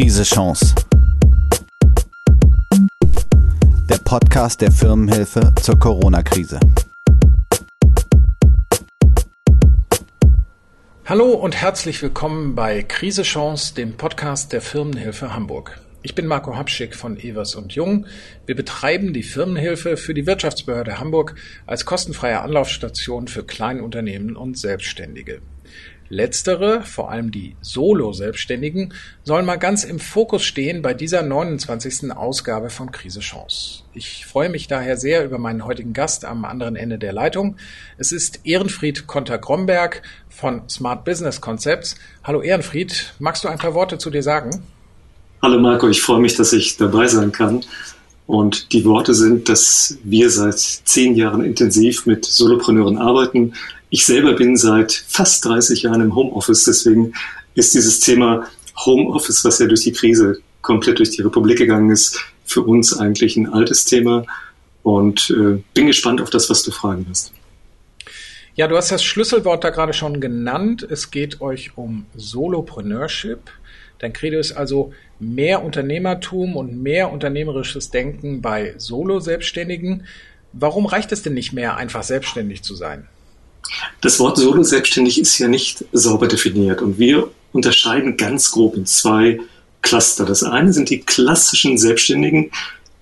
Krise Chance. Der Podcast der Firmenhilfe zur Corona-Krise. Hallo und herzlich willkommen bei Krise Chance, dem Podcast der Firmenhilfe Hamburg. Ich bin Marco Habschick von Evers und Jung. Wir betreiben die Firmenhilfe für die Wirtschaftsbehörde Hamburg als kostenfreie Anlaufstation für Kleinunternehmen und Selbstständige. Letztere, vor allem die Solo-Selbstständigen, sollen mal ganz im Fokus stehen bei dieser 29. Ausgabe von Krise Chance. Ich freue mich daher sehr über meinen heutigen Gast am anderen Ende der Leitung. Es ist Ehrenfried Konter-Gromberg von Smart Business Concepts. Hallo Ehrenfried, magst du ein paar Worte zu dir sagen? Hallo Marco, ich freue mich, dass ich dabei sein kann. Und die Worte sind, dass wir seit zehn Jahren intensiv mit Solopreneuren arbeiten, ich selber bin seit fast 30 Jahren im Homeoffice, deswegen ist dieses Thema Homeoffice, was ja durch die Krise komplett durch die Republik gegangen ist, für uns eigentlich ein altes Thema und äh, bin gespannt auf das, was du fragen wirst. Ja, du hast das Schlüsselwort da gerade schon genannt. Es geht euch um Solopreneurship. Dein Credo ist also mehr Unternehmertum und mehr unternehmerisches Denken bei Solo-Selbstständigen. Warum reicht es denn nicht mehr, einfach selbstständig zu sein? Das Wort Solo-Selbstständig ist ja nicht sauber definiert und wir unterscheiden ganz grob in zwei Cluster. Das eine sind die klassischen Selbstständigen,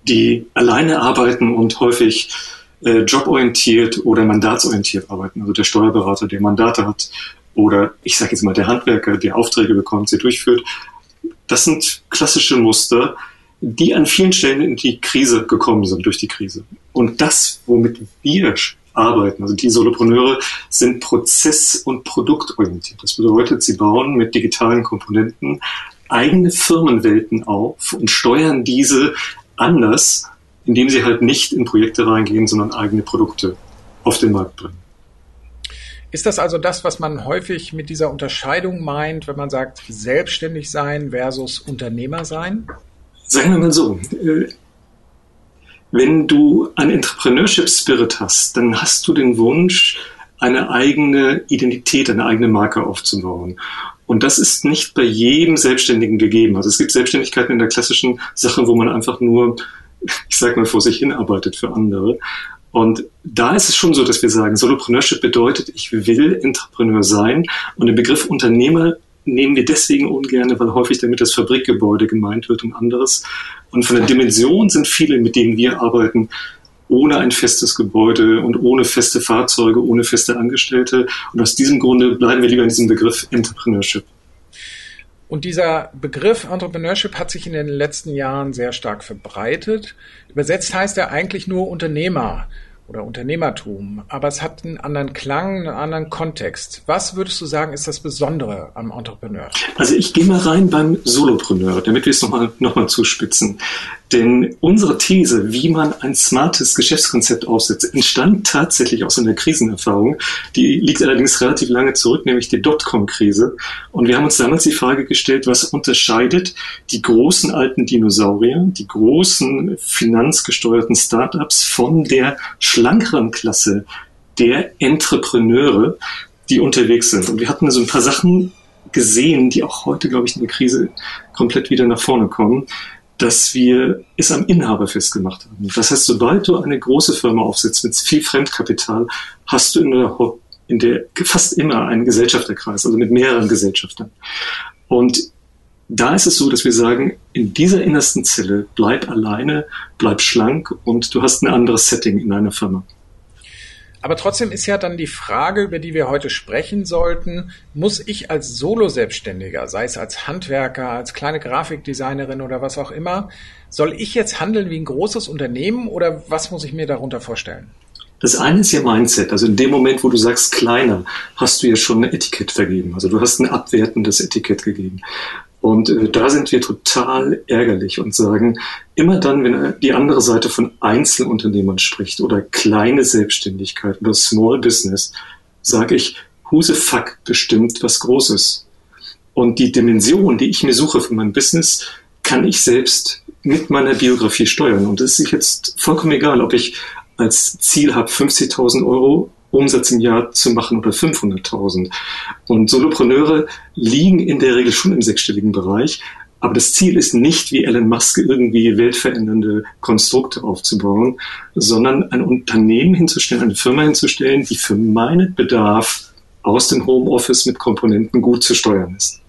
die alleine arbeiten und häufig äh, joborientiert oder mandatsorientiert arbeiten. Also der Steuerberater, der Mandate hat oder ich sage jetzt mal der Handwerker, der Aufträge bekommt, sie durchführt. Das sind klassische Muster, die an vielen Stellen in die Krise gekommen sind durch die Krise. Und das, womit wir arbeiten. Also die Solopreneure sind prozess- und produktorientiert. Das bedeutet, sie bauen mit digitalen Komponenten eigene Firmenwelten auf und steuern diese anders, indem sie halt nicht in Projekte reingehen, sondern eigene Produkte auf den Markt bringen. Ist das also das, was man häufig mit dieser Unterscheidung meint, wenn man sagt, selbstständig sein versus Unternehmer sein? Sagen wir mal so, äh, wenn du einen Entrepreneurship Spirit hast, dann hast du den Wunsch, eine eigene Identität, eine eigene Marke aufzubauen. Und das ist nicht bei jedem Selbstständigen gegeben. Also es gibt Selbstständigkeiten in der klassischen Sache, wo man einfach nur, ich sag mal, vor sich hinarbeitet für andere. Und da ist es schon so, dass wir sagen, Solopreneurship bedeutet, ich will Entrepreneur sein. Und den Begriff Unternehmer nehmen wir deswegen ungern, weil häufig damit das Fabrikgebäude gemeint wird und anderes. Und von der Dimension sind viele, mit denen wir arbeiten, ohne ein festes Gebäude und ohne feste Fahrzeuge, ohne feste Angestellte. Und aus diesem Grunde bleiben wir lieber in diesem Begriff Entrepreneurship. Und dieser Begriff Entrepreneurship hat sich in den letzten Jahren sehr stark verbreitet. Übersetzt heißt er eigentlich nur Unternehmer oder Unternehmertum, aber es hat einen anderen Klang, einen anderen Kontext. Was würdest du sagen, ist das Besondere am Entrepreneur? Also ich gehe mal rein beim Solopreneur, damit wir es nochmal noch mal zuspitzen. Denn unsere These, wie man ein smartes Geschäftskonzept aufsetzt, entstand tatsächlich aus einer Krisenerfahrung. Die liegt allerdings relativ lange zurück, nämlich die Dotcom-Krise. Und wir haben uns damals die Frage gestellt, was unterscheidet die großen alten Dinosaurier, die großen finanzgesteuerten Startups von der schlankeren Klasse der Entrepreneure, die unterwegs sind. Und wir hatten so ein paar Sachen gesehen, die auch heute, glaube ich, in der Krise komplett wieder nach vorne kommen dass wir es am Inhaber festgemacht haben. Das heißt, sobald du eine große Firma aufsetzt mit viel Fremdkapital, hast du in der, in der fast immer einen Gesellschafterkreis, also mit mehreren Gesellschaftern. Und da ist es so, dass wir sagen, in dieser innersten Zelle bleib alleine, bleib schlank und du hast ein anderes Setting in deiner Firma. Aber trotzdem ist ja dann die Frage, über die wir heute sprechen sollten, muss ich als Solo-Selbstständiger, sei es als Handwerker, als kleine Grafikdesignerin oder was auch immer, soll ich jetzt handeln wie ein großes Unternehmen oder was muss ich mir darunter vorstellen? Das eine ist ja Mindset. Also in dem Moment, wo du sagst kleiner, hast du ja schon ein Etikett vergeben. Also du hast ein abwertendes Etikett gegeben. Und äh, da sind wir total ärgerlich und sagen, immer dann, wenn die andere Seite von Einzelunternehmern spricht oder kleine Selbstständigkeit oder Small Business, sage ich, who the fuck bestimmt was Großes? Und die Dimension, die ich mir suche für mein Business, kann ich selbst mit meiner Biografie steuern. Und es ist jetzt vollkommen egal, ob ich als Ziel habe 50.000 Euro Umsatz im Jahr zu machen oder 500.000. Und Solopreneure liegen in der Regel schon im sechsstelligen Bereich, Aber das Ziel ist nicht, wie Elon Musk irgendwie weltverändernde Konstrukte aufzubauen, sondern ein Unternehmen hinzustellen, eine Firma hinzustellen, die für meinen Bedarf aus dem Homeoffice mit Komponenten gut zu steuern ist.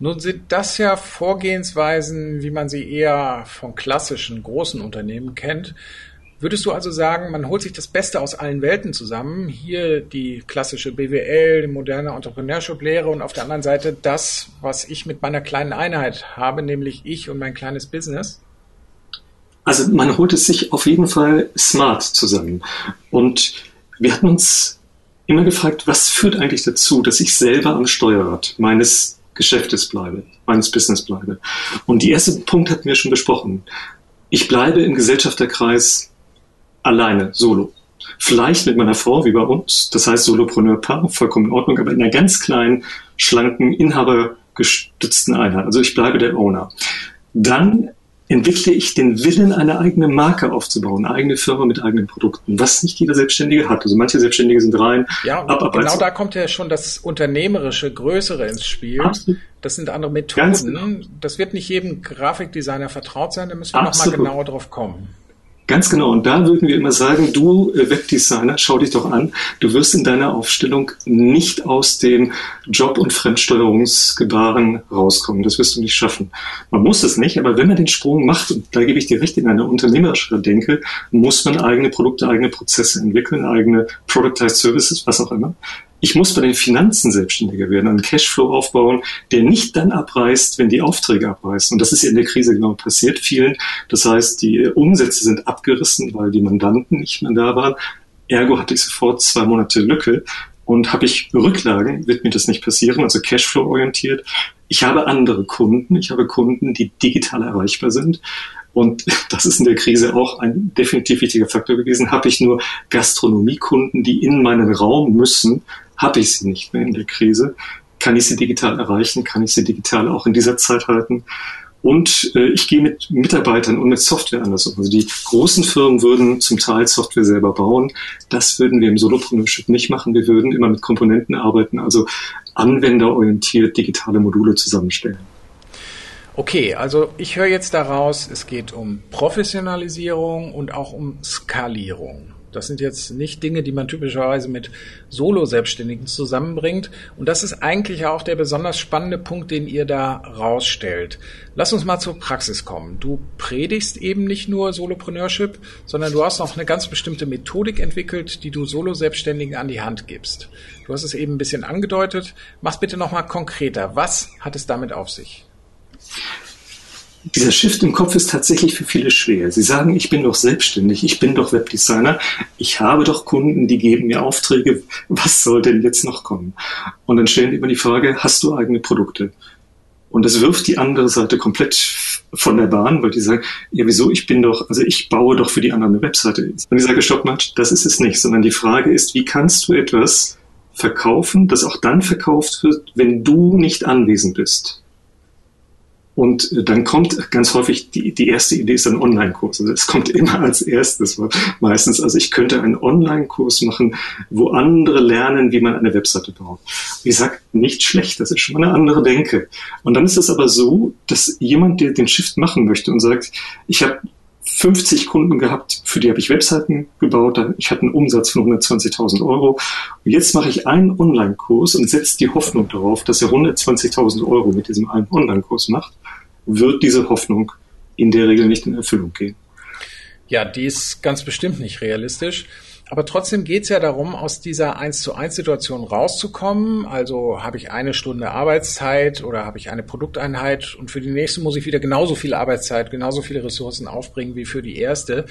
Nun sind das ja Vorgehensweisen, wie man sie eher von klassischen großen Unternehmen kennt. Würdest du also sagen, man holt sich das Beste aus allen Welten zusammen? Hier die klassische BWL, die moderne Entrepreneurship-Lehre und auf der anderen Seite das, was ich mit meiner kleinen Einheit habe, nämlich ich und mein kleines Business? Also man holt es sich auf jeden Fall smart zusammen. Und wir hatten uns immer gefragt, was führt eigentlich dazu, dass ich selber am Steuerrad meines Geschäftes bleibe, meines Business bleibe. Und die erste Punkt hatten wir schon besprochen. Ich bleibe im Gesellschafterkreis alleine, solo. Vielleicht mit meiner Frau, wie bei uns, das heißt Solopreneur-Paar, vollkommen in Ordnung, aber in einer ganz kleinen, schlanken, inhabergestützten Einheit. Also ich bleibe der Owner. Dann entwickle ich den Willen, eine eigene Marke aufzubauen, eine eigene Firma mit eigenen Produkten, was nicht jeder Selbstständige hat. Also manche Selbstständige sind rein. Ja, ab, genau da kommt ja schon das Unternehmerische, Größere ins Spiel. Absolut. Das sind andere Methoden. Genau. Das wird nicht jedem Grafikdesigner vertraut sein, da müssen wir nochmal genauer drauf kommen. Ganz genau. Und da würden wir immer sagen, du äh, Webdesigner, schau dich doch an, du wirst in deiner Aufstellung nicht aus dem Job- und Fremdsteuerungsgebaren rauskommen. Das wirst du nicht schaffen. Man muss es nicht, aber wenn man den Sprung macht, und da gebe ich dir recht, in einer unternehmerischen Denke, muss man eigene Produkte, eigene Prozesse entwickeln, eigene Productized Services, was auch immer. Ich muss bei den Finanzen selbstständiger werden, einen Cashflow aufbauen, der nicht dann abreißt, wenn die Aufträge abreißen. Und das ist in der Krise genau passiert vielen. Das heißt, die Umsätze sind abgerissen, weil die Mandanten nicht mehr da waren. Ergo hatte ich sofort zwei Monate Lücke. Und habe ich Rücklagen, wird mir das nicht passieren, also Cashflow orientiert. Ich habe andere Kunden. Ich habe Kunden, die digital erreichbar sind. Und das ist in der Krise auch ein definitiv wichtiger Faktor gewesen. Habe ich nur Gastronomiekunden, die in meinen Raum müssen, habe ich sie nicht mehr in der Krise. Kann ich sie digital erreichen? Kann ich sie digital auch in dieser Zeit halten? Und äh, ich gehe mit Mitarbeitern und mit Software anders um. Also die großen Firmen würden zum Teil Software selber bauen. Das würden wir im Solopreneurship nicht machen. Wir würden immer mit Komponenten arbeiten, also anwenderorientiert digitale Module zusammenstellen. Okay, also ich höre jetzt daraus, es geht um Professionalisierung und auch um Skalierung. Das sind jetzt nicht Dinge, die man typischerweise mit Solo-Selbstständigen zusammenbringt. Und das ist eigentlich auch der besonders spannende Punkt, den ihr da rausstellt. Lass uns mal zur Praxis kommen. Du predigst eben nicht nur Solopreneurship, sondern du hast noch eine ganz bestimmte Methodik entwickelt, die du Solo-Selbstständigen an die Hand gibst. Du hast es eben ein bisschen angedeutet. Mach's bitte nochmal konkreter. Was hat es damit auf sich? Dieser Shift im Kopf ist tatsächlich für viele schwer. Sie sagen, ich bin doch selbstständig, ich bin doch Webdesigner, ich habe doch Kunden, die geben mir Aufträge, was soll denn jetzt noch kommen? Und dann stellen die immer die Frage, hast du eigene Produkte? Und das wirft die andere Seite komplett von der Bahn, weil die sagen, ja wieso, ich bin doch, also ich baue doch für die anderen eine Webseite. Und ich sage, stopp mal, das ist es nicht, sondern die Frage ist, wie kannst du etwas verkaufen, das auch dann verkauft wird, wenn du nicht anwesend bist? Und dann kommt ganz häufig die, die erste Idee ist ein Online-Kurs. Also es kommt immer als erstes meistens. Also ich könnte einen Online-Kurs machen, wo andere lernen, wie man eine Webseite baut. Ich sage nicht schlecht, das ist schon mal eine andere Denke. Und dann ist es aber so, dass jemand, der den Shift machen möchte und sagt, ich habe 50 Kunden gehabt, für die habe ich Webseiten gebaut. Ich hatte einen Umsatz von 120.000 Euro. Und jetzt mache ich einen Online-Kurs und setze die Hoffnung darauf, dass er 120.000 Euro mit diesem einen Online-Kurs macht wird diese Hoffnung in der Regel nicht in Erfüllung gehen. Ja, die ist ganz bestimmt nicht realistisch. Aber trotzdem geht es ja darum, aus dieser 1 zu 1 Situation rauszukommen. Also habe ich eine Stunde Arbeitszeit oder habe ich eine Produkteinheit und für die nächste muss ich wieder genauso viel Arbeitszeit, genauso viele Ressourcen aufbringen wie für die erste.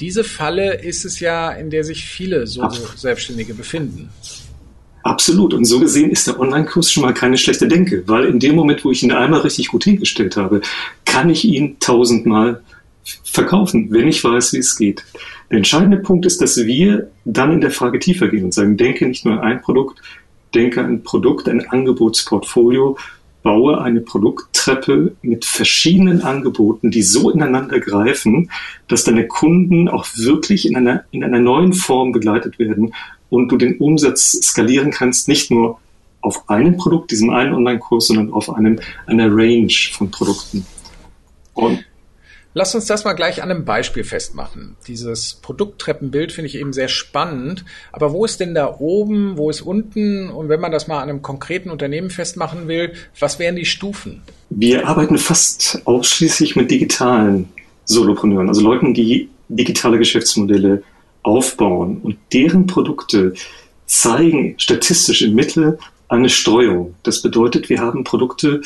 Diese Falle ist es ja, in der sich viele so Selbstständige befinden. Absolut. Und so gesehen ist der Online-Kurs schon mal keine schlechte Denke, weil in dem Moment, wo ich ihn einmal richtig gut hingestellt habe, kann ich ihn tausendmal verkaufen, wenn ich weiß, wie es geht. Der entscheidende Punkt ist, dass wir dann in der Frage tiefer gehen und sagen, denke nicht nur ein Produkt, denke ein Produkt, ein Angebotsportfolio, baue eine Produkttreppe mit verschiedenen Angeboten, die so ineinander greifen, dass deine Kunden auch wirklich in einer, in einer neuen Form begleitet werden und du den Umsatz skalieren kannst, nicht nur auf einem Produkt, diesem einen Online-Kurs, sondern auf einem, einer Range von Produkten. Und Lass uns das mal gleich an einem Beispiel festmachen. Dieses Produkttreppenbild finde ich eben sehr spannend. Aber wo ist denn da oben, wo ist unten? Und wenn man das mal an einem konkreten Unternehmen festmachen will, was wären die Stufen? Wir arbeiten fast ausschließlich mit digitalen Solopreneuren, also Leuten, die digitale Geschäftsmodelle aufbauen. Und deren Produkte zeigen statistisch im Mittel eine Streuung. Das bedeutet, wir haben Produkte,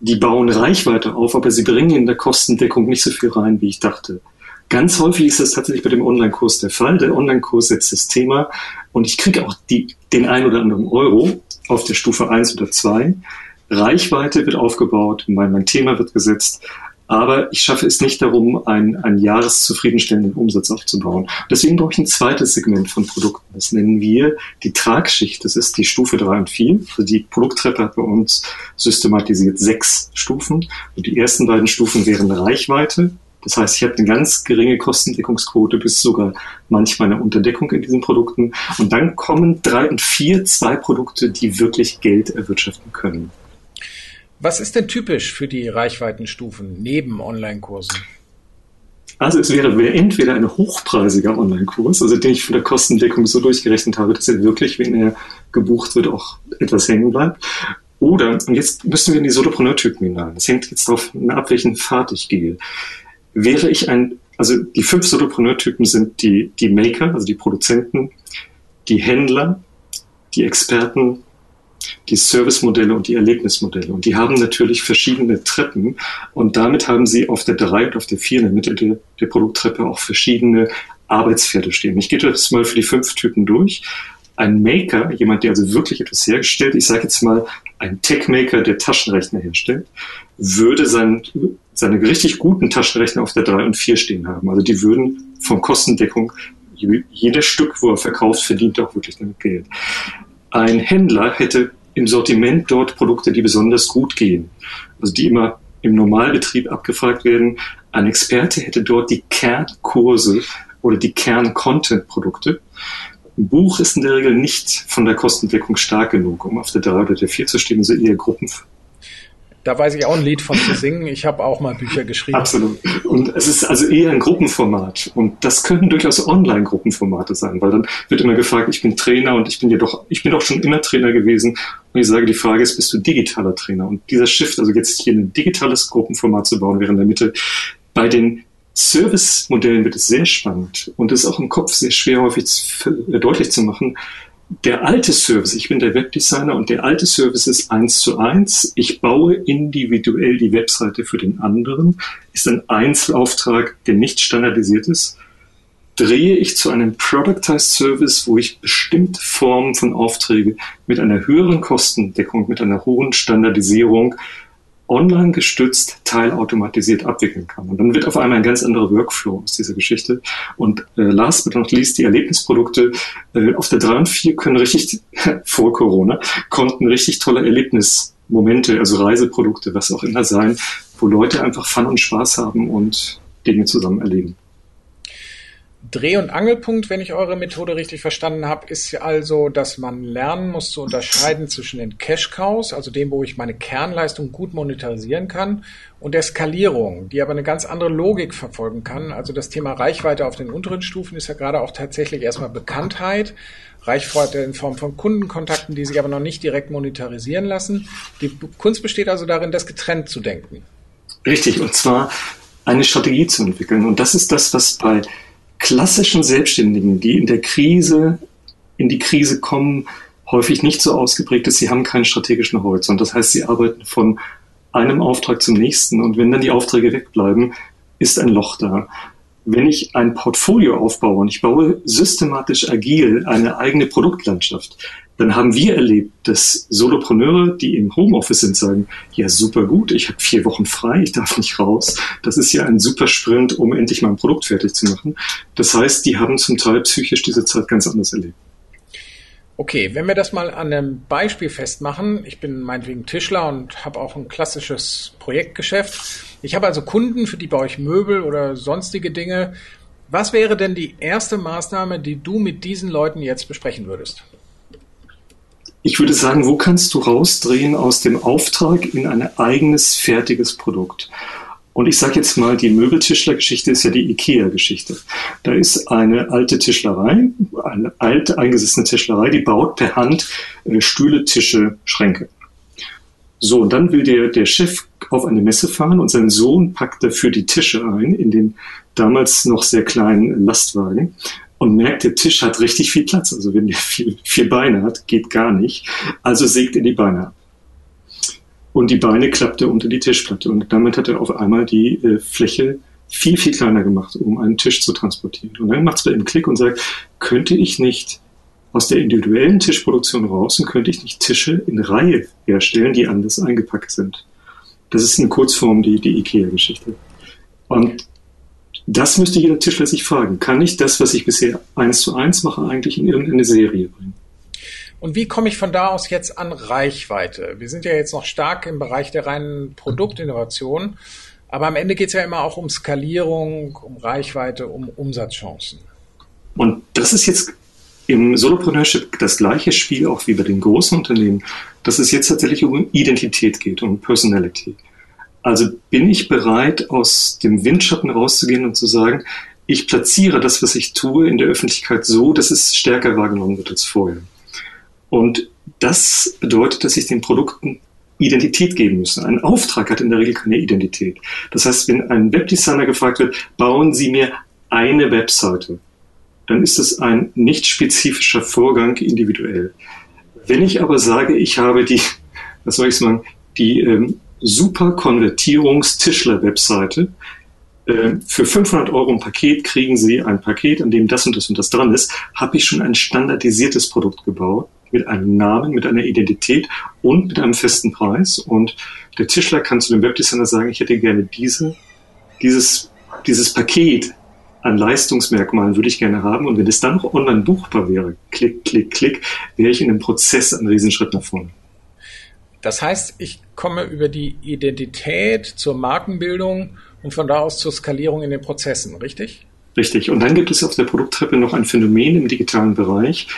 die bauen Reichweite auf, aber sie bringen in der Kostendeckung nicht so viel rein, wie ich dachte. Ganz häufig ist das tatsächlich bei dem Online-Kurs der Fall. Der Online-Kurs setzt das Thema und ich kriege auch die, den ein oder anderen Euro auf der Stufe 1 oder 2. Reichweite wird aufgebaut, mein, mein Thema wird gesetzt, aber ich schaffe es nicht darum, einen, einen jahreszufriedenstellenden Umsatz aufzubauen. Deswegen brauche ich ein zweites Segment von Produkten. Das nennen wir die Tragschicht. Das ist die Stufe 3 und 4. Also die Produkttreppe hat bei uns systematisiert sechs Stufen. Und die ersten beiden Stufen wären Reichweite. Das heißt, ich habe eine ganz geringe Kostendeckungsquote bis sogar manchmal eine Unterdeckung in diesen Produkten. Und dann kommen drei und vier, zwei Produkte, die wirklich Geld erwirtschaften können. Was ist denn typisch für die Reichweitenstufen neben Online-Kursen? Also es wäre, entweder ein hochpreisiger Online-Kurs, also den ich von der Kostendeckung so durchgerechnet habe, dass er wirklich, wenn er gebucht wird, auch etwas hängen bleibt. Oder, und jetzt müssen wir in die Solopreneur-Typen hinein. Das hängt jetzt davon ab, welchen Pfad ich gehe. Wäre ich ein, also die fünf Solopreneur-Typen sind die, die Maker, also die Produzenten, die Händler, die Experten, die Servicemodelle und die Erlebnismodelle. Und die haben natürlich verschiedene Treppen und damit haben sie auf der 3 und auf der 4 in der Mitte der, der Produkttreppe auch verschiedene Arbeitspferde stehen. Ich gehe das mal für die fünf Typen durch. Ein Maker, jemand, der also wirklich etwas hergestellt, ich sage jetzt mal ein Tech-Maker, der Taschenrechner herstellt, würde sein, seine richtig guten Taschenrechner auf der 3 und 4 stehen haben. Also die würden von Kostendeckung jedes Stück, wo er verkauft, verdient auch wirklich damit Geld. Ein Händler hätte im Sortiment dort Produkte, die besonders gut gehen, also die immer im Normalbetrieb abgefragt werden. Ein Experte hätte dort die Kernkurse oder die Kern-Content-Produkte. Ein Buch ist in der Regel nicht von der Kostendeckung stark genug, um auf der 3 oder der 4 zu stehen, also eher Gruppen, da weiß ich auch ein Lied von zu singen. Ich habe auch mal Bücher geschrieben. Absolut. Und es ist also eher ein Gruppenformat. Und das könnten durchaus Online-Gruppenformate sein, weil dann wird immer gefragt, ich bin Trainer und ich bin ja doch, ich bin doch schon immer Trainer gewesen. Und ich sage, die Frage ist, bist du digitaler Trainer? Und dieser Shift, also jetzt hier ein digitales Gruppenformat zu bauen, wäre in der Mitte bei den Service-Modellen wird es sehr spannend und ist auch im Kopf sehr schwer häufig deutlich zu machen, der alte Service, ich bin der Webdesigner und der alte Service ist eins zu eins. Ich baue individuell die Webseite für den anderen, ist ein Einzelauftrag, der nicht standardisiert ist. Drehe ich zu einem Productized Service, wo ich bestimmte Formen von Aufträge mit einer höheren Kostendeckung, mit einer hohen Standardisierung online gestützt, teilautomatisiert abwickeln kann. Und dann wird auf einmal ein ganz anderer Workflow aus dieser Geschichte. Und äh, last but not least, die Erlebnisprodukte äh, auf der 3 und 4 können richtig, vor Corona, konnten richtig tolle Erlebnismomente, also Reiseprodukte, was auch immer sein, wo Leute einfach Fun und Spaß haben und Dinge zusammen erleben. Dreh- und Angelpunkt, wenn ich eure Methode richtig verstanden habe, ist also, dass man lernen muss zu unterscheiden zwischen den Cash-Cows, also dem, wo ich meine Kernleistung gut monetarisieren kann, und der Skalierung, die aber eine ganz andere Logik verfolgen kann. Also das Thema Reichweite auf den unteren Stufen ist ja gerade auch tatsächlich erstmal Bekanntheit, Reichweite in Form von Kundenkontakten, die sich aber noch nicht direkt monetarisieren lassen. Die Kunst besteht also darin, das getrennt zu denken. Richtig, und zwar eine Strategie zu entwickeln. Und das ist das, was bei klassischen Selbstständigen, die in der Krise, in die Krise kommen, häufig nicht so ausgeprägt ist, sie haben keinen strategischen Horizont. Das heißt, sie arbeiten von einem Auftrag zum nächsten und wenn dann die Aufträge wegbleiben, ist ein Loch da. Wenn ich ein Portfolio aufbaue und ich baue systematisch agil eine eigene Produktlandschaft, dann haben wir erlebt, dass Solopreneure, die im Homeoffice sind, sagen, ja super gut, ich habe vier Wochen frei, ich darf nicht raus. Das ist ja ein super Sprint, um endlich mal ein Produkt fertig zu machen. Das heißt, die haben zum Teil psychisch diese Zeit ganz anders erlebt. Okay, wenn wir das mal an einem Beispiel festmachen, ich bin meinetwegen Tischler und habe auch ein klassisches Projektgeschäft. Ich habe also Kunden, für die baue ich Möbel oder sonstige Dinge. Was wäre denn die erste Maßnahme, die du mit diesen Leuten jetzt besprechen würdest? Ich würde sagen, wo kannst du rausdrehen aus dem Auftrag in ein eigenes, fertiges Produkt? Und ich sage jetzt mal, die Möbeltischlergeschichte ist ja die IKEA-Geschichte. Da ist eine alte Tischlerei, eine alte eingesessene Tischlerei, die baut per Hand äh, Stühle, Tische, Schränke. So, und dann will der, der Chef auf eine Messe fahren und sein Sohn packt dafür die Tische ein in den damals noch sehr kleinen Lastwagen und merkt, der Tisch hat richtig viel Platz. Also wenn der vier, vier Beine hat, geht gar nicht. Also sägt er die Beine ab. Und die Beine klappt er unter die Tischplatte. Und damit hat er auf einmal die äh, Fläche viel, viel kleiner gemacht, um einen Tisch zu transportieren. Und dann macht es bei ihm Klick und sagt, könnte ich nicht aus der individuellen Tischproduktion raus und könnte ich nicht Tische in Reihe herstellen, die anders eingepackt sind. Das ist in Kurzform die, die IKEA-Geschichte. Und das müsste jeder Tischler sich fragen. Kann ich das, was ich bisher eins zu eins mache, eigentlich in irgendeine Serie bringen? Und wie komme ich von da aus jetzt an Reichweite? Wir sind ja jetzt noch stark im Bereich der reinen Produktinnovation, aber am Ende geht es ja immer auch um Skalierung, um Reichweite, um Umsatzchancen. Und das ist jetzt im Solopreneurship das gleiche Spiel auch wie bei den großen Unternehmen, dass es jetzt tatsächlich um Identität geht, um Personality. Also bin ich bereit, aus dem Windschatten rauszugehen und zu sagen, ich platziere das, was ich tue, in der Öffentlichkeit so, dass es stärker wahrgenommen wird als vorher. Und das bedeutet, dass ich den Produkten Identität geben müssen. Ein Auftrag hat in der Regel keine Identität. Das heißt, wenn ein Webdesigner gefragt wird, bauen Sie mir eine Webseite, dann ist es ein nicht spezifischer Vorgang individuell. Wenn ich aber sage, ich habe die, was soll ich sagen, die ähm, super Konvertierungstischler-Webseite, äh, für 500 Euro ein Paket kriegen Sie ein Paket, an dem das und das und das dran ist, habe ich schon ein standardisiertes Produkt gebaut mit einem Namen, mit einer Identität und mit einem festen Preis. Und der Tischler kann zu dem Webdesigner sagen, ich hätte gerne diese, dieses, dieses Paket an Leistungsmerkmalen würde ich gerne haben. Und wenn es dann noch online buchbar wäre, klick, klick, klick, wäre ich in dem Prozess einen Riesenschritt nach vorne. Das heißt, ich komme über die Identität zur Markenbildung und von da aus zur Skalierung in den Prozessen, richtig? Richtig. Und dann gibt es auf der Produkttreppe noch ein Phänomen im digitalen Bereich,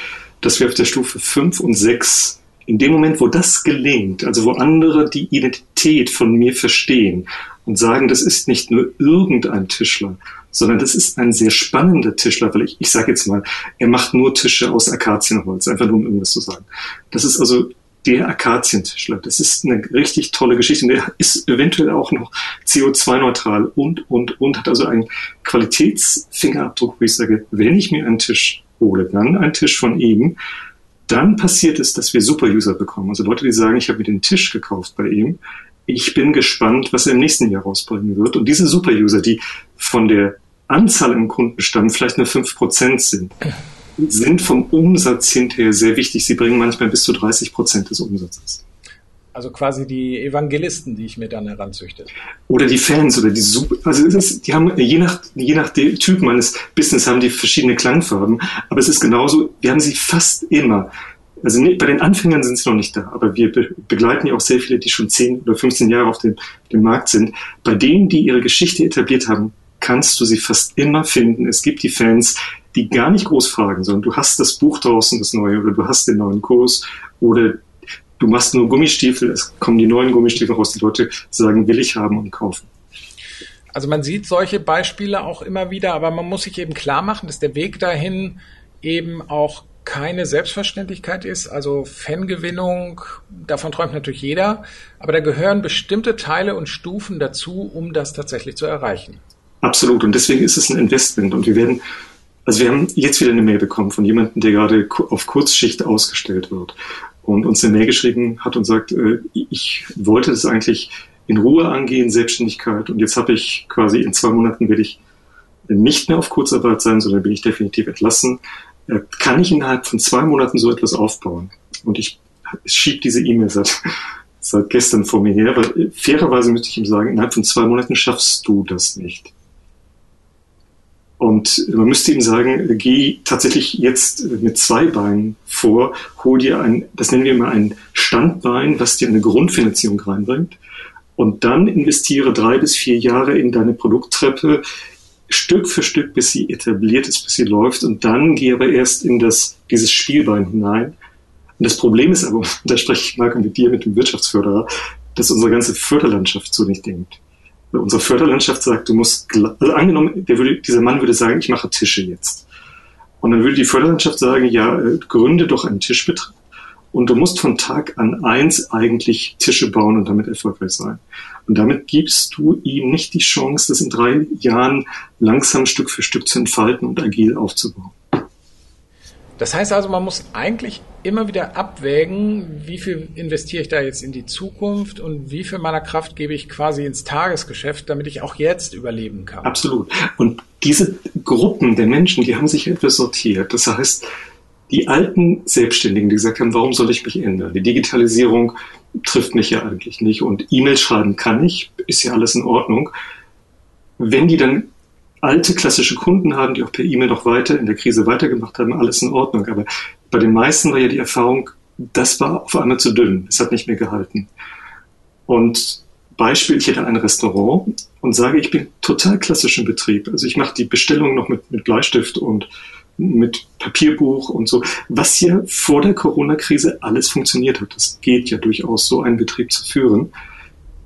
dass wir auf der Stufe 5 und 6 in dem Moment, wo das gelingt, also wo andere die Identität von mir verstehen und sagen, das ist nicht nur irgendein Tischler, sondern das ist ein sehr spannender Tischler, weil ich, ich sage jetzt mal, er macht nur Tische aus Akazienholz, einfach nur um irgendwas zu sagen. Das ist also der Akazientischler. Das ist eine richtig tolle Geschichte. Und der ist eventuell auch noch CO2-neutral und, und, und hat also einen Qualitätsfingerabdruck, wo ich sage, wenn ich mir einen Tisch hole, dann ein Tisch von ihm, dann passiert es, dass wir Super-User bekommen. Also Leute, die sagen, ich habe mir den Tisch gekauft bei ihm. Ich bin gespannt, was er im nächsten Jahr rausbringen wird. Und diese Super-User, die von der Anzahl im Kundenstamm vielleicht nur fünf Prozent sind, sind vom Umsatz hinterher sehr wichtig. Sie bringen manchmal bis zu 30 Prozent des Umsatzes. Also quasi die Evangelisten, die ich mir dann heranzüchte. Oder die Fans oder die Super, also ist, die haben je nach, je nach Typ meines Business haben die verschiedene Klangfarben, aber es ist genauso, wir haben sie fast immer. Also bei den Anfängern sind sie noch nicht da, aber wir begleiten ja auch sehr viele, die schon 10 oder 15 Jahre auf dem, dem Markt sind. Bei denen, die ihre Geschichte etabliert haben, kannst du sie fast immer finden. Es gibt die Fans, die gar nicht groß fragen, sondern du hast das Buch draußen, das neue, oder du hast den neuen Kurs, oder du machst nur Gummistiefel, es kommen die neuen Gummistiefel raus, die Leute sagen, will ich haben und kaufen. Also man sieht solche Beispiele auch immer wieder, aber man muss sich eben klar machen, dass der Weg dahin eben auch keine Selbstverständlichkeit ist. Also Fangewinnung, davon träumt natürlich jeder, aber da gehören bestimmte Teile und Stufen dazu, um das tatsächlich zu erreichen. Absolut. Und deswegen ist es ein Investment. Und wir werden, also wir haben jetzt wieder eine Mail bekommen von jemandem, der gerade auf Kurzschicht ausgestellt wird und uns eine Mail geschrieben hat und sagt, äh, ich wollte das eigentlich in Ruhe angehen, Selbstständigkeit. Und jetzt habe ich quasi in zwei Monaten werde ich nicht mehr auf Kurzarbeit sein, sondern bin ich definitiv entlassen. Äh, kann ich innerhalb von zwei Monaten so etwas aufbauen? Und ich schiebe diese E-Mail seit, seit gestern vor mir her, aber fairerweise müsste ich ihm sagen, innerhalb von zwei Monaten schaffst du das nicht. Und man müsste ihm sagen, geh tatsächlich jetzt mit zwei Beinen vor, hol dir ein, das nennen wir mal ein Standbein, was dir eine Grundfinanzierung reinbringt. Und dann investiere drei bis vier Jahre in deine Produkttreppe, Stück für Stück, bis sie etabliert ist, bis sie läuft. Und dann gehe aber erst in das, dieses Spielbein hinein. Und das Problem ist aber, da spreche ich mal mit dir, mit dem Wirtschaftsförderer, dass unsere ganze Förderlandschaft so nicht denkt. Unsere Förderlandschaft sagt, du musst, also angenommen, der würde, dieser Mann würde sagen, ich mache Tische jetzt. Und dann würde die Förderlandschaft sagen, ja, äh, gründe doch einen Tischbetrieb. Und du musst von Tag an eins eigentlich Tische bauen und damit erfolgreich sein. Und damit gibst du ihm nicht die Chance, das in drei Jahren langsam Stück für Stück zu entfalten und agil aufzubauen. Das heißt also, man muss eigentlich immer wieder abwägen, wie viel investiere ich da jetzt in die Zukunft und wie viel meiner Kraft gebe ich quasi ins Tagesgeschäft, damit ich auch jetzt überleben kann. Absolut. Und diese Gruppen der Menschen, die haben sich etwas sortiert. Das heißt, die alten Selbstständigen, die gesagt haben, warum soll ich mich ändern? Die Digitalisierung trifft mich ja eigentlich nicht und E-Mail schreiben kann ich, ist ja alles in Ordnung. Wenn die dann alte klassische Kunden haben, die auch per E-Mail noch weiter in der Krise weitergemacht haben, alles in Ordnung. Aber bei den meisten war ja die Erfahrung, das war auf einmal zu dünn. Es hat nicht mehr gehalten. Und Beispiel, ich hätte ein Restaurant und sage, ich bin total klassisch im Betrieb. Also ich mache die Bestellung noch mit, mit Bleistift und mit Papierbuch und so, was ja vor der Corona-Krise alles funktioniert hat. Das geht ja durchaus, so einen Betrieb zu führen.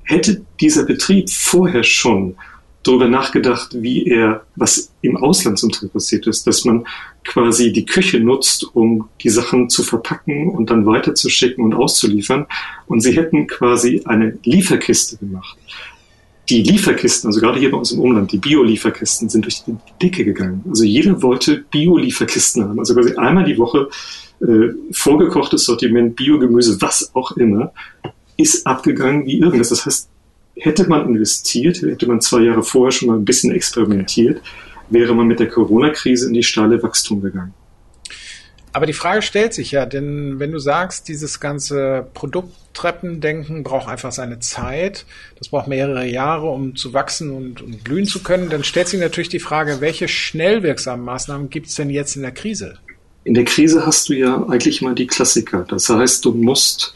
Hätte dieser Betrieb vorher schon darüber nachgedacht, wie er, was im Ausland zum Teil passiert ist, dass man quasi die Küche nutzt, um die Sachen zu verpacken und dann weiterzuschicken und auszuliefern. Und sie hätten quasi eine Lieferkiste gemacht. Die Lieferkisten, also gerade hier bei uns im Umland, die Bio-Lieferkisten sind durch die Decke gegangen. Also jeder wollte Bio-Lieferkisten haben. Also quasi einmal die Woche äh, vorgekochtes Sortiment, Biogemüse, was auch immer, ist abgegangen wie irgendwas. Das heißt, hätte man investiert, hätte man zwei Jahre vorher schon mal ein bisschen experimentiert, wäre man mit der Corona-Krise in die steile Wachstum gegangen. Aber die Frage stellt sich ja, denn wenn du sagst, dieses ganze Produkttreppendenken braucht einfach seine Zeit, das braucht mehrere Jahre, um zu wachsen und, und blühen zu können, dann stellt sich natürlich die Frage, welche schnell wirksamen Maßnahmen gibt es denn jetzt in der Krise? In der Krise hast du ja eigentlich mal die Klassiker. Das heißt, du musst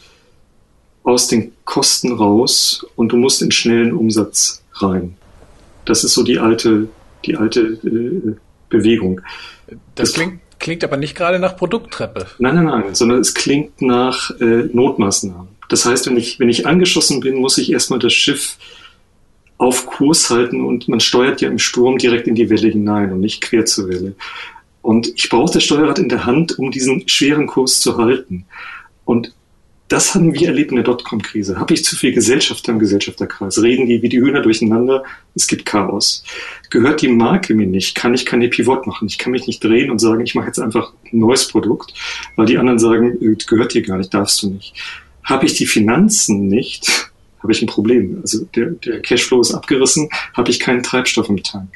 aus den Kosten raus und du musst in schnellen Umsatz rein. Das ist so die alte, die alte äh, Bewegung. Das, das klingt, klingt aber nicht gerade nach Produkttreppe. Nein, nein, nein, sondern es klingt nach äh, Notmaßnahmen. Das heißt, wenn ich, wenn ich angeschossen bin, muss ich erstmal das Schiff auf Kurs halten und man steuert ja im Sturm direkt in die Welle hinein und nicht quer zur Welle. Und ich brauche das Steuerrad in der Hand, um diesen schweren Kurs zu halten. Und das haben wir erlebt in der Dotcom-Krise. Habe ich zu viel Gesellschafter im Gesellschafterkreis? Reden die wie die Hühner durcheinander? Es gibt Chaos. Gehört die Marke mir nicht? Kann ich keine Pivot machen? Ich kann mich nicht drehen und sagen, ich mache jetzt einfach ein neues Produkt, weil die anderen sagen, äh, gehört dir gar nicht, darfst du nicht. Habe ich die Finanzen nicht? Habe ich ein Problem. Also der, der Cashflow ist abgerissen, habe ich keinen Treibstoff im Tank.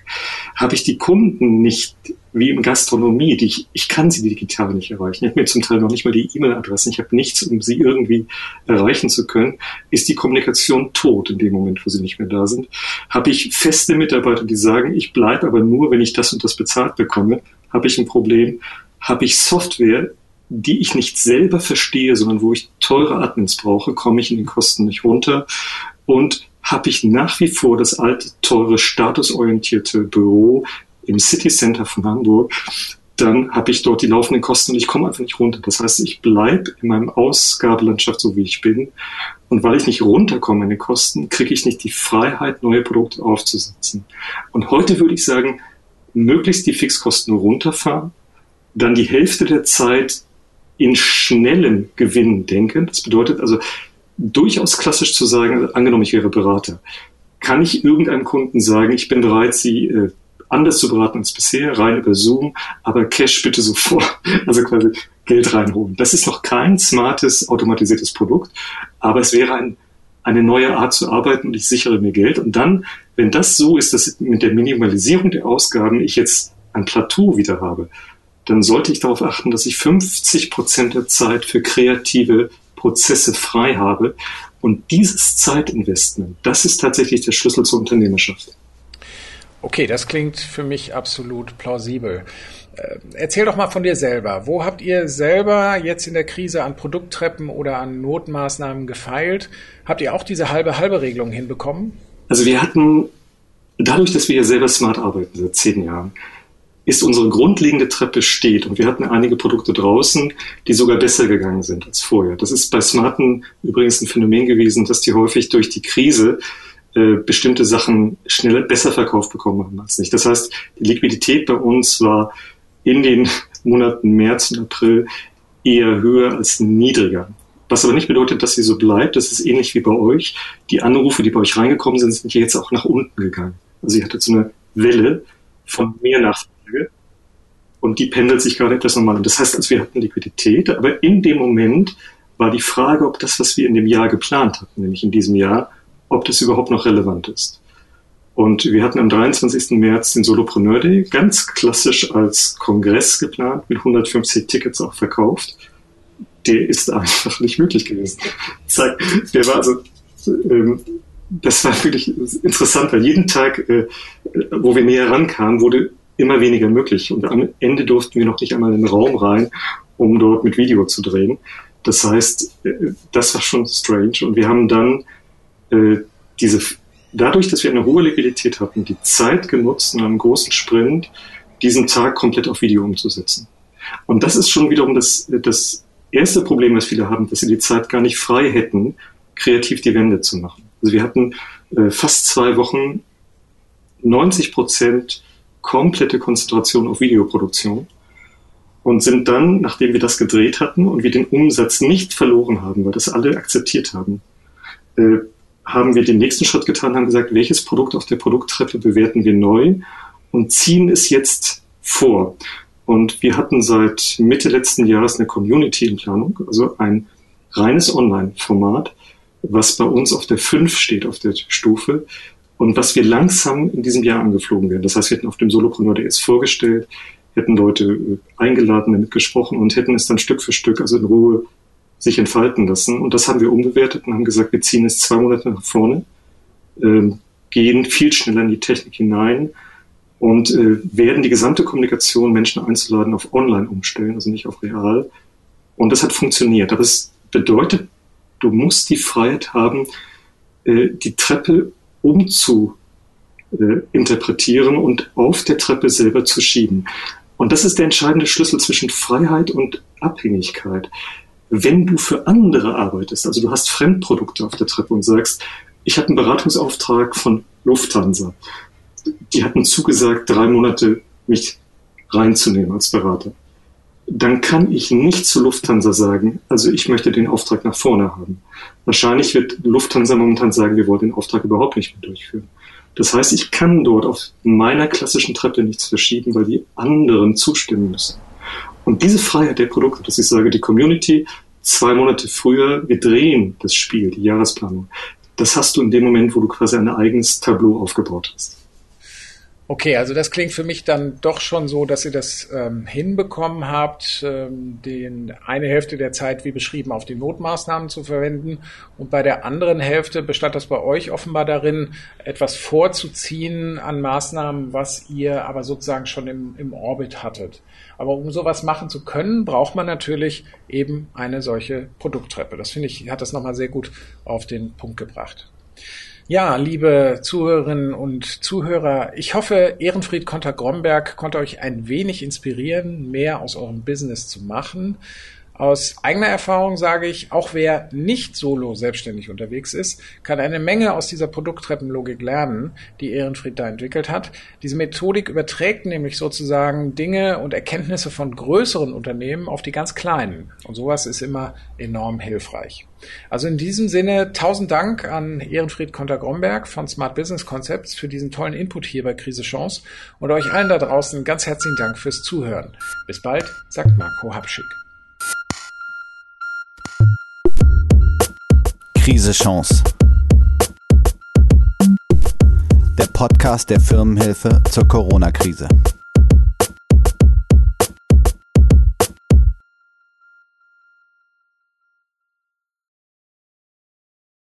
Habe ich die Kunden nicht wie in Gastronomie, die ich, ich kann sie digital nicht erreichen. Ich habe mir zum Teil noch nicht mal die E-Mail-Adressen, ich habe nichts, um sie irgendwie erreichen zu können, ist die Kommunikation tot in dem Moment, wo sie nicht mehr da sind. Habe ich feste Mitarbeiter, die sagen, ich bleibe aber nur, wenn ich das und das bezahlt bekomme, habe ich ein Problem. Habe ich Software, die ich nicht selber verstehe, sondern wo ich teure Admins brauche, komme ich in den Kosten nicht runter. Und habe ich nach wie vor das alte, teure, statusorientierte Büro im City Center von Hamburg, dann habe ich dort die laufenden Kosten und ich komme einfach nicht runter. Das heißt, ich bleibe in meinem Ausgabelandschaft so, wie ich bin. Und weil ich nicht runterkomme in den Kosten, kriege ich nicht die Freiheit, neue Produkte aufzusetzen. Und heute würde ich sagen, möglichst die Fixkosten runterfahren, dann die Hälfte der Zeit in schnellen Gewinn denken. Das bedeutet also durchaus klassisch zu sagen, angenommen, ich wäre Berater, kann ich irgendeinem Kunden sagen, ich bin bereit, Sie äh, anders zu beraten als bisher, rein über Zoom, aber Cash bitte sofort, also quasi Geld reinholen. Das ist noch kein smartes, automatisiertes Produkt, aber es wäre ein, eine neue Art zu arbeiten und ich sichere mir Geld. Und dann, wenn das so ist, dass mit der Minimalisierung der Ausgaben ich jetzt ein Plateau wieder habe, dann sollte ich darauf achten, dass ich 50 Prozent der Zeit für kreative Prozesse frei habe. Und dieses Zeitinvestment, das ist tatsächlich der Schlüssel zur Unternehmerschaft. Okay, das klingt für mich absolut plausibel. Äh, erzähl doch mal von dir selber. Wo habt ihr selber jetzt in der Krise an Produkttreppen oder an Notmaßnahmen gefeilt? Habt ihr auch diese halbe-halbe-Regelung hinbekommen? Also wir hatten, dadurch, dass wir ja selber smart arbeiten seit zehn Jahren, ist unsere grundlegende Treppe steht. Und wir hatten einige Produkte draußen, die sogar besser gegangen sind als vorher. Das ist bei Smarten übrigens ein Phänomen gewesen, dass die häufig durch die Krise äh, bestimmte Sachen schneller besser verkauft bekommen haben als nicht. Das heißt, die Liquidität bei uns war in den Monaten März und April eher höher als niedriger. Was aber nicht bedeutet, dass sie so bleibt. Das ist ähnlich wie bei euch. Die Anrufe, die bei euch reingekommen sind, sind jetzt auch nach unten gegangen. Also ihr hattet so eine Welle von mehr Nachfrage und die pendelt sich gerade etwas normal. Das heißt, also wir hatten Liquidität, aber in dem Moment war die Frage, ob das, was wir in dem Jahr geplant hatten, nämlich in diesem Jahr, ob das überhaupt noch relevant ist. Und wir hatten am 23. März den Solopreneur Day ganz klassisch als Kongress geplant, mit 150 Tickets auch verkauft. Der ist einfach nicht möglich gewesen. Der war also, ähm, das war wirklich interessant, weil jeden Tag, äh, wo wir näher rankamen, wurde immer weniger möglich. Und am Ende durften wir noch nicht einmal in den Raum rein, um dort mit Video zu drehen. Das heißt, äh, das war schon strange. Und wir haben dann äh, diese, dadurch, dass wir eine hohe Liquidität hatten, die Zeit genutzt, in einem großen Sprint diesen Tag komplett auf Video umzusetzen. Und das ist schon wiederum das, das erste Problem, was viele haben, dass sie die Zeit gar nicht frei hätten, kreativ die Wende zu machen. Also wir hatten äh, fast zwei Wochen 90 Prozent komplette Konzentration auf Videoproduktion und sind dann, nachdem wir das gedreht hatten und wir den Umsatz nicht verloren haben, weil das alle akzeptiert haben, äh, haben wir den nächsten Schritt getan, haben gesagt, welches Produkt auf der Produkttreppe bewerten wir neu und ziehen es jetzt vor. Und wir hatten seit Mitte letzten Jahres eine Community in Planung, also ein reines Online-Format, was bei uns auf der 5 steht, auf der Stufe, und was wir langsam in diesem Jahr angeflogen werden. Das heißt, wir hätten auf dem Solopreneur DS vorgestellt, hätten Leute äh, eingeladen, damit gesprochen und hätten es dann Stück für Stück, also in Ruhe sich entfalten lassen. Und das haben wir umgewertet und haben gesagt, wir ziehen es zwei Monate nach vorne, äh, gehen viel schneller in die Technik hinein und äh, werden die gesamte Kommunikation, Menschen einzuladen, auf Online umstellen, also nicht auf real. Und das hat funktioniert. Aber es bedeutet, du musst die Freiheit haben, äh, die Treppe umzu äh, interpretieren und auf der Treppe selber zu schieben. Und das ist der entscheidende Schlüssel zwischen Freiheit und Abhängigkeit wenn du für andere arbeitest, also du hast Fremdprodukte auf der Treppe und sagst, ich habe einen Beratungsauftrag von Lufthansa. Die hatten zugesagt, drei Monate mich reinzunehmen als Berater. Dann kann ich nicht zu Lufthansa sagen, also ich möchte den Auftrag nach vorne haben. Wahrscheinlich wird Lufthansa momentan sagen, wir wollen den Auftrag überhaupt nicht mehr durchführen. Das heißt, ich kann dort auf meiner klassischen Treppe nichts verschieben, weil die anderen zustimmen müssen. Und diese Freiheit der Produkte, dass ich sage, die Community zwei Monate früher, wir drehen das Spiel, die Jahresplanung, das hast du in dem Moment, wo du quasi ein eigenes Tableau aufgebaut hast. Okay, also das klingt für mich dann doch schon so, dass ihr das ähm, hinbekommen habt, ähm, den eine Hälfte der Zeit, wie beschrieben, auf die Notmaßnahmen zu verwenden und bei der anderen Hälfte bestand das bei euch offenbar darin, etwas vorzuziehen an Maßnahmen, was ihr aber sozusagen schon im, im Orbit hattet. Aber um sowas machen zu können, braucht man natürlich eben eine solche Produkttreppe. Das finde ich, hat das nochmal sehr gut auf den Punkt gebracht. Ja, liebe Zuhörerinnen und Zuhörer, ich hoffe, Ehrenfried Konter-Gromberg konnte euch ein wenig inspirieren, mehr aus eurem Business zu machen. Aus eigener Erfahrung sage ich, auch wer nicht solo selbstständig unterwegs ist, kann eine Menge aus dieser Produkttreppenlogik lernen, die Ehrenfried da entwickelt hat. Diese Methodik überträgt nämlich sozusagen Dinge und Erkenntnisse von größeren Unternehmen auf die ganz kleinen. Und sowas ist immer enorm hilfreich. Also in diesem Sinne tausend Dank an Ehrenfried Konter-Gromberg von Smart Business Concepts für diesen tollen Input hier bei Krise Chance und euch allen da draußen ganz herzlichen Dank fürs Zuhören. Bis bald, sagt Marco Habschick. Krise Chance. Der Podcast der Firmenhilfe zur Corona-Krise.